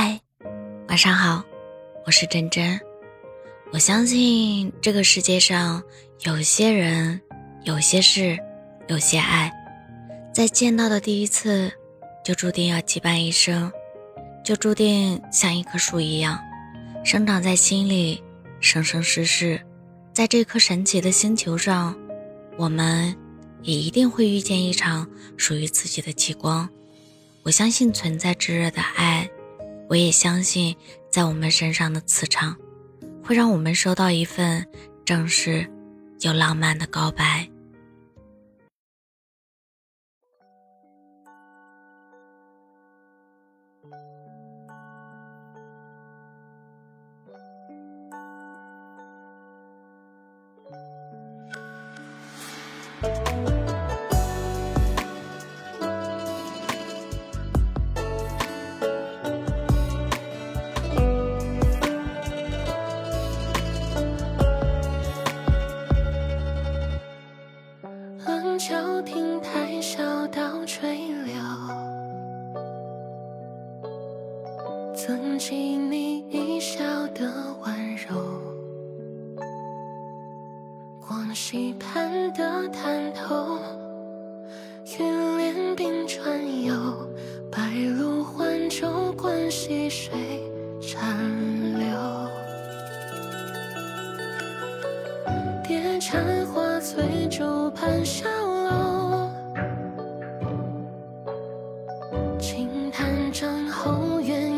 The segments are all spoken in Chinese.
嗨，晚上好，我是真真。我相信这个世界上有些人、有些事、有些爱，在见到的第一次就注定要羁绊一生，就注定像一棵树一样生长在心里，生生世世。在这颗神奇的星球上，我们也一定会遇见一场属于自己的极光。我相信存在炙热的爱，我也相信在我们身上的磁场。会让我们收到一份正式又浪漫的告白。曾经你一笑的温柔，光溪畔的滩头，玉莲冰川游，白鹭环舟观溪水潺流。蝶缠花翠竹畔小楼，轻叹正后院。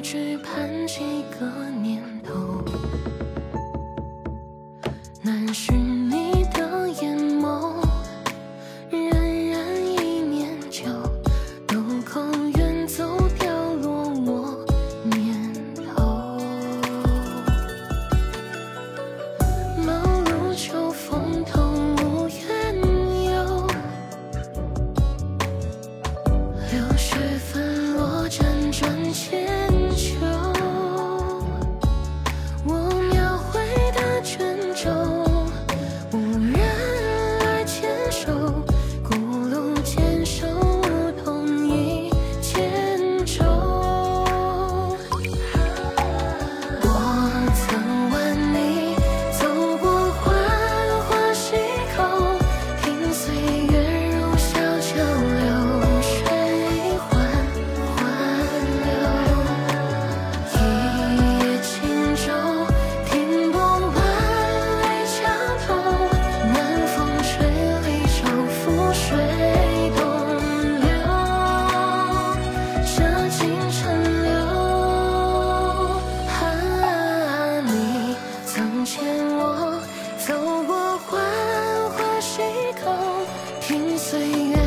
只盼几个年头。everything